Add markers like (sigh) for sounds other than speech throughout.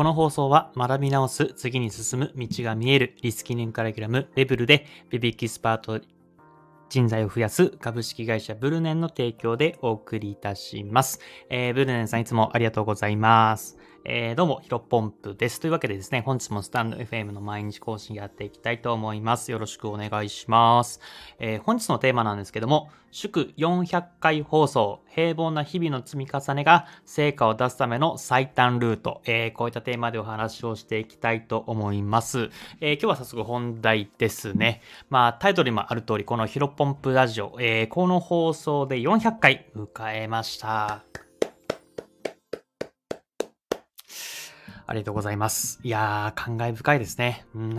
この放送は学び直す、次に進む道が見えるリスキリンカリキュラムレベルでビビキスパート人材を増やす株式会社ブルネンの提供でお送りいたします。えー、ブルネンさんいつもありがとうございます。えー、どうも、ヒロポンプです。というわけでですね、本日もスタンド FM の毎日更新やっていきたいと思います。よろしくお願いします。えー、本日のテーマなんですけども、祝400回放送、平凡な日々の積み重ねが成果を出すための最短ルート、えー、こういったテーマでお話をしていきたいと思います。え今日は早速本題ですね。まあ、タイトルにもある通り、このヒロポンプラジオ、えこの放送で400回迎えました。ありがとうございます。いやー、感慨深いですね。うん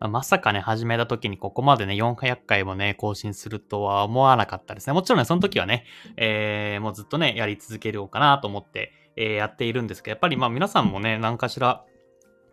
(laughs) まさかね、始めた時にここまでね、400回もね、更新するとは思わなかったですね。もちろんね、その時はね、えー、もうずっとね、やり続けようかなと思って、えー、やっているんですけど、やっぱりまあ皆さんもね、何かしら、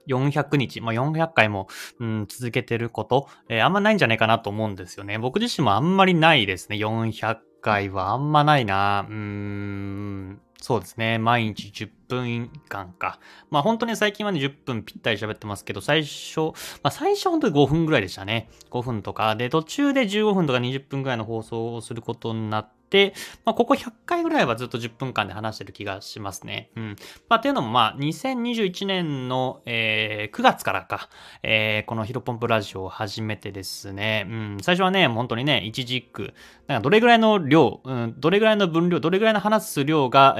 400日、まあ、400回も、うん、続けてること、えー、あんまないんじゃないかなと思うんですよね。僕自身もあんまりないですね。400回はあんまないな。うーん。そうですね。毎日10分間か。まあ本当に最近はね、10分ぴったり喋ってますけど、最初、まあ最初本当に5分ぐらいでしたね。5分とか。で、途中で15分とか20分ぐらいの放送をすることになって、で、まあ、ここ100回ぐらいはずっと10分間で話してる気がしますね。うん。まあ、っていうのも、まあ、2021年の、えー、9月からか、えー、このヒロポンプラジオを始めてですね、うん、最初はね、本当にね、一軸、なんかどれぐらいの量、うん、どれぐらいの分量、どれぐらいの話す量が、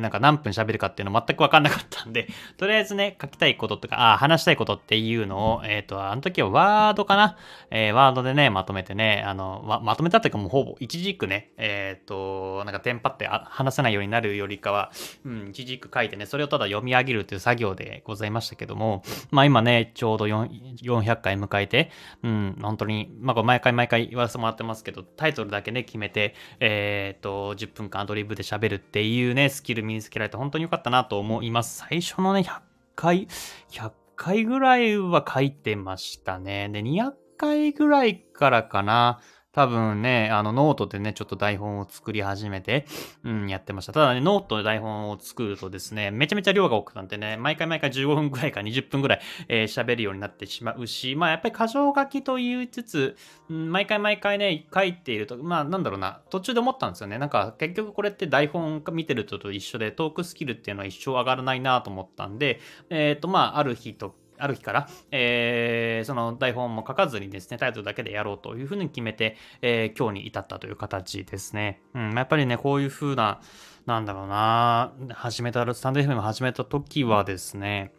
なんか何分喋るかっていうの全くわかんなかったんで、(laughs) とりあえずね、書きたいこととか、あ、話したいことっていうのを、えっ、ー、と、あの時はワードかな、えー、ワードでね、まとめてね、あの、ま、まとめたっていうかもうほぼ一軸ね、えっ、ー、と、なんかテンパって話せないようになるよりかは、うん、一軸書いてね、それをただ読み上げるという作業でございましたけども、まあ今ね、ちょうど400回迎えて、うん、本当に、まあ毎回毎回言わせてもらってますけど、タイトルだけね、決めて、えっ、と、10分間アドリブで喋るっていうね、スキル身につけられて本当に良かったなと思います。最初のね、100回、100回ぐらいは書いてましたね。で、200回ぐらいからかな。多分ね、あのノートでね、ちょっと台本を作り始めて、うん、やってました。ただね、ノートで台本を作るとですね、めちゃめちゃ量が多くなってね、毎回毎回15分くらいか20分くらい喋、えー、るようになってしまうし、まあやっぱり箇条書きと言いつつ、毎回毎回ね、書いていると、まあなんだろうな、途中で思ったんですよね。なんか結局これって台本見てるとと一緒で、トークスキルっていうのは一生上がらないなと思ったんで、えっ、ー、とまあある日とある日から、えー、その台本も書かずにですね、タイトルだけでやろうというふうに決めて、えー、今日に至ったという形ですね。うん、やっぱりね、こういうふうな、なんだろうな、始めた、スタンド FM 始めた時はですね、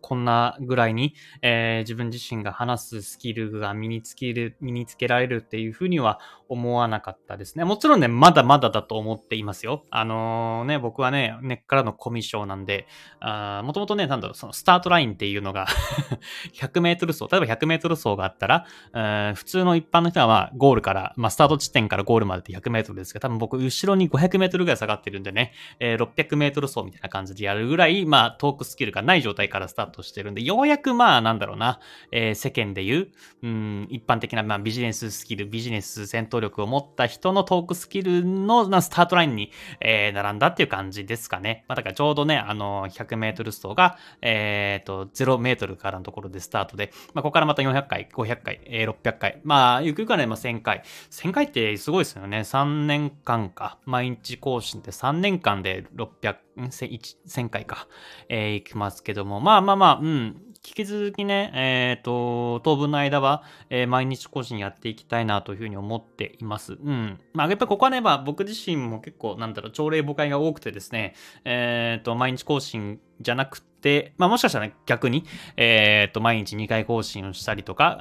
こんなぐらいに、えー、自分自身が話すスキルが身につける、身につけられるっていうふうには思わなかったですね。もちろんね、まだまだだと思っていますよ。あのー、ね、僕はね、根っからのコミッショなんで、もともとね、なんだろう、そのスタートラインっていうのが (laughs) 100メートル走、例えば100メートル走があったら、普通の一般の人はまあ、ゴールから、まあ、スタート地点からゴールまでって100メートルですけど、多分僕、後ろに500メートルぐらい下がってるんでね、えー、600メートル走みたいな感じでやるぐらい、まあ、トークスキルがない状態からスタートしてるんで、ようやくまあ、なんだろうな、えー、世間で言う、うん、一般的な、まあ、ビジネススキル、ビジネス戦闘力を持った人のトークスキルの、まあ、スタートラインに、えー、並んだっていう感じですかね。まあ、だからちょうどね、あの、100メートル走が、えっ、ー、と、0メートルからのところでスタートで、まあ、ここからまた400回、500回、えー、600回、まあ、ゆくゆくはね、まあ、1000回。1000回ってすごいですよね。3年間か。毎日更新って3年間で600回、1000回か、えー、いきますけども、まあまあまあ、うん、引き続きね、えっ、ー、と、当分の間は、えー、毎日更新やっていきたいなというふうに思っています。うん。まあ、やっぱりここはね、まあ、僕自身も結構、なんだろう、朝礼誤解が多くてですね、えっ、ー、と、毎日更新じゃなくて、、まあもしかしたら、ね、逆に、えっ、と、毎日2回更新をしたりとか、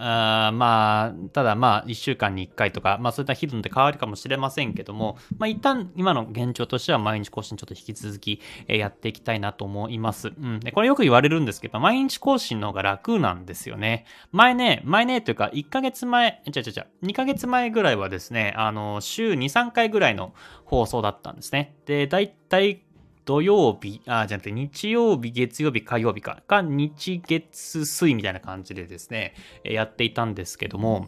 あまあ、ただまあ、1週間に1回とか、まあそういった頻度で変わるかもしれませんけども、まあ一旦今の現状としては毎日更新ちょっと引き続き、え、やっていきたいなと思います。うん。で、これよく言われるんですけど、毎日更新の方が楽なんですよね。前ね、前ね、というか、1ヶ月前、ちゃちゃちゃ、2ヶ月前ぐらいはですね、あの、週2、3回ぐらいの放送だったんですね。で、だいたい土曜日、あ、じゃなくて日曜日、月曜日、火曜日か、か、日月水みたいな感じでですね、やっていたんですけども、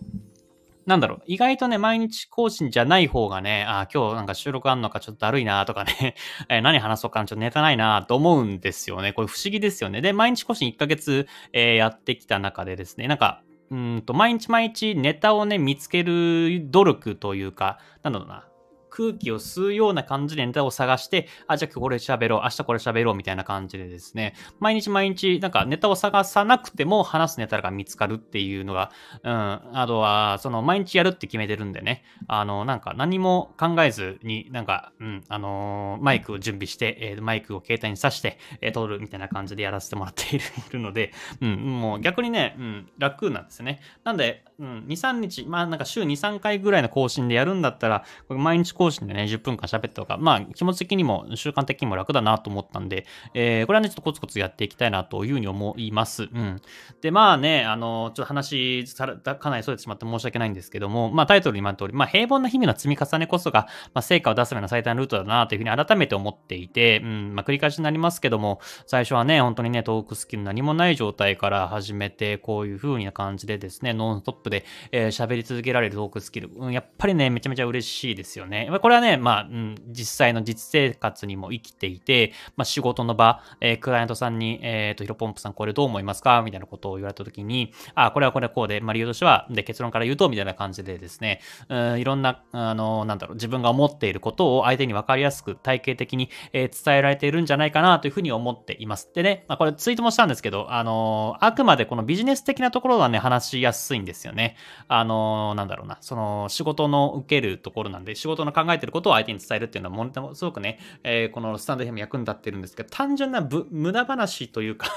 なんだろう、意外とね、毎日更新じゃない方がね、あ今日なんか収録あんのかちょっとだるいなとかね、(laughs) え、何話そうかな、ちょっとネタないなと思うんですよね。これ不思議ですよね。で、毎日更新1ヶ月、えー、やってきた中でですね、なんか、うんと、毎日毎日ネタをね、見つける努力というか、なんだろうな、空気を吸うような感じでネタを探して、あ、じゃあこれ喋ろう、明日これ喋ろうみたいな感じでですね、毎日毎日なんかネタを探さなくても話すネタが見つかるっていうのが、うん、あとは、その毎日やるって決めてるんでね、あの、なんか何も考えずに、なんか、うん、あのー、マイクを準備して、えー、マイクを携帯に挿して、えー、撮るみたいな感じでやらせてもらっているので、(laughs) うん、もう逆にね、うん、楽なんですね。なんで、うん、2、3日、まあなんか週2、3回ぐらいの更新でやるんだったら、これ毎日更新でね、10分間喋った方が、まあ気持ち的にも習慣的にも楽だなと思ったんで、えー、これはね、ちょっとコツコツやっていきたいなというふうに思います。うん。で、まあね、あの、ちょっと話さ、かなりそれてしまって申し訳ないんですけども、まあタイトルに今の通り、まあ平凡な日々の積み重ねこそが、まあ成果を出すための最短ルートだなというふうに改めて思っていて、うん、まあ繰り返しになりますけども、最初はね、本当にね、トークスキル何もない状態から始めて、こういう風な感じでですね、ノンストップで、えー、り続けられるトークスキル、うん、やっぱりね、めちゃめちゃ嬉しいですよね。これはね、まあ、うん、実際の実生活にも生きていて、まあ、仕事の場、えー、クライアントさんに、えっ、ー、と、ヒロポンプさんこれどう思いますか？みたいなことを言われたときに、あ、これはこれはこうで、まあ、理由としては、で、結論から言うと、みたいな感じでですね、うん、いろんな、あの、なんだろう、自分が思っていることを相手に分かりやすく、体系的に、えー、伝えられているんじゃないかなというふうに思っています。でね、まあ、これツイートもしたんですけど、あのあくまでこのビジネス的なところはね、話しやすいんですよね。あのなんだろうな。その仕事の受けるところなんで、仕事の考考えてることを相手に伝えるっていうのは、ものすごくね、えー、このスタンド FM 役に立ってるんですけど、単純な無駄話というか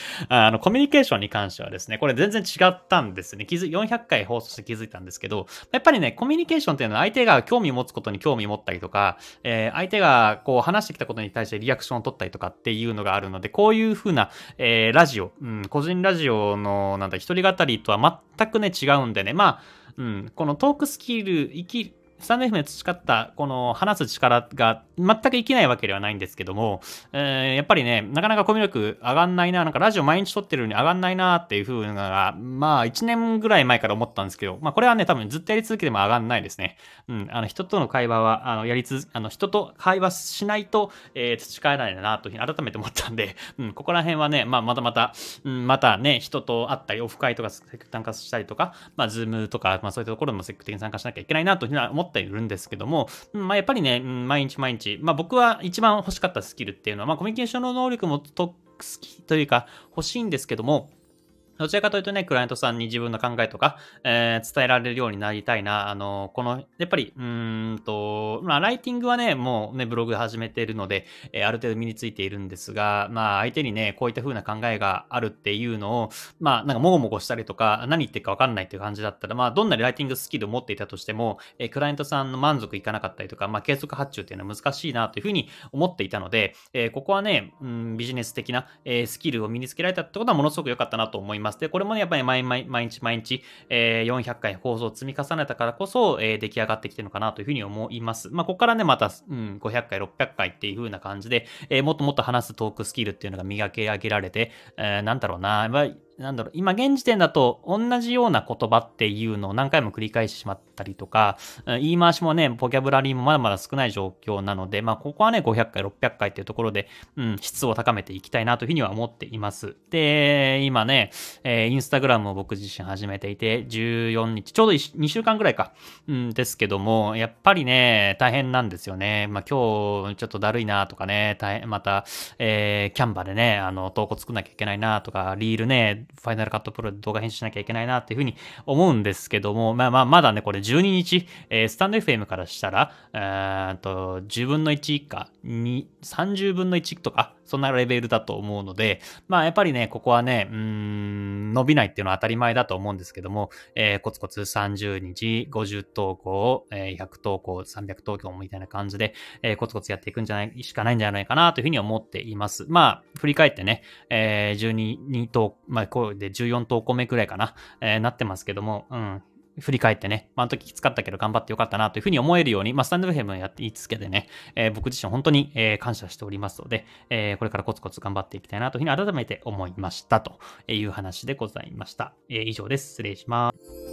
(laughs) あの、コミュニケーションに関してはですね、これ全然違ったんですね。気づ、400回放送して気づいたんですけど、やっぱりね、コミュニケーションっていうのは相手が興味を持つことに興味を持ったりとか、えー、相手がこう話してきたことに対してリアクションを取ったりとかっていうのがあるので、こういう風な、えー、ラジオ、うん、個人ラジオの、なんだ、一人語りとは全くね、違うんでね、まあ、うん、このトークスキル、生き、スタンド FM で培ったこの話す力が全く生きないわけではないんですけども、えー、やっぱりね、なかなかコミュ力上がんないな、なんかラジオ毎日撮ってるのに上がんないなっていう風なのが、まあ1年ぐらい前から思ったんですけど、まあこれはね、多分ずっとやり続けても上がんないですね。うん、あの人との会話は、あの、やりつ、あの人と会話しないと、えー、培えないなというふうに改めて思ったんで、(laughs) うん、ここら辺はね、まあまたまた、うん、またね、人と会ったり、オフ会とか参加したりとか、まあズームとか、まあそういったところも積極的に参加しなきゃいけないなというふうに思っっているんですけども、まあやっぱりね、毎日毎日、まあ僕は一番欲しかったスキルっていうのは、まあコミュニケーションの能力もと好きというか欲しいんですけども、どちらかというとね、クライアントさんに自分の考えとか、えー、伝えられるようになりたいな。あの、この、やっぱり、うんと、まあ、ライティングはね、もうね、ブログ始めているので、えー、ある程度身についているんですが、まあ、相手にね、こういった風な考えがあるっていうのを、まあ、なんか、もごもごしたりとか、何言ってるかわかんないっていう感じだったら、まあ、どんなにライティングスキルを持っていたとしても、えー、クライアントさんの満足いかなかったりとか、まあ、継続発注っていうのは難しいなというふうに思っていたので、え、ここはね、うん、ビジネス的な、え、スキルを身につけられたってことはものすごく良かったなと思います。で、これもね、やっぱり毎毎毎日毎日、えー、400回放送を積み重ねたからこそ、えー、出来上がってきてるのかなというふうに思います。まあ、ここからね、また、うん、500回、600回っていう風な感じで、えー、もっともっと話すトークスキルっていうのが磨き上げられて、えー、なんだろうな、なんだろう、今現時点だと同じような言葉っていうのを何回も繰り返してしまったりとか、言い回しもね、ボキャブラリーもまだまだ少ない状況なので、まあここはね、500回、600回っていうところで、うん、質を高めていきたいなというふうには思っています。で、今ね、えー、インスタグラムを僕自身始めていて、14日、ちょうど2週間ぐらいか、うん、ですけども、やっぱりね、大変なんですよね。まあ今日ちょっとだるいなとかね、大変、また、えー、キャンバでね、あの、投稿作んなきゃいけないなとか、リールね、ファイナルカットプロで動画編集しなきゃいけないなっていうふうに思うんですけども、まあまあ、まだね、これ12日、えー、スタンド FM からしたら、えー、と、10分の1以下、に、30分の1とか、そんなレベルだと思うので、まあやっぱりね、ここはね、うん、伸びないっていうのは当たり前だと思うんですけども、えー、コツコツ30日、50投稿、えー、100投稿、300投稿みたいな感じで、えー、コツコツやっていくんじゃない、しかないんじゃないかなというふうに思っています。まあ、振り返ってね、えー、12投、まあ、こうで14投稿目くらいかな、えー、なってますけども、うん、振り返ってね、まあ、あの時きつかったけど頑張ってよかったなというふうに思えるように、まあ、スタンド FM やって言いつけてね、えー、僕自身本当に、えー、感謝しておりますので、えー、これからコツコツ頑張っていきたいなというふうに改めて思いましたという話でございました。え、以上です。失礼します。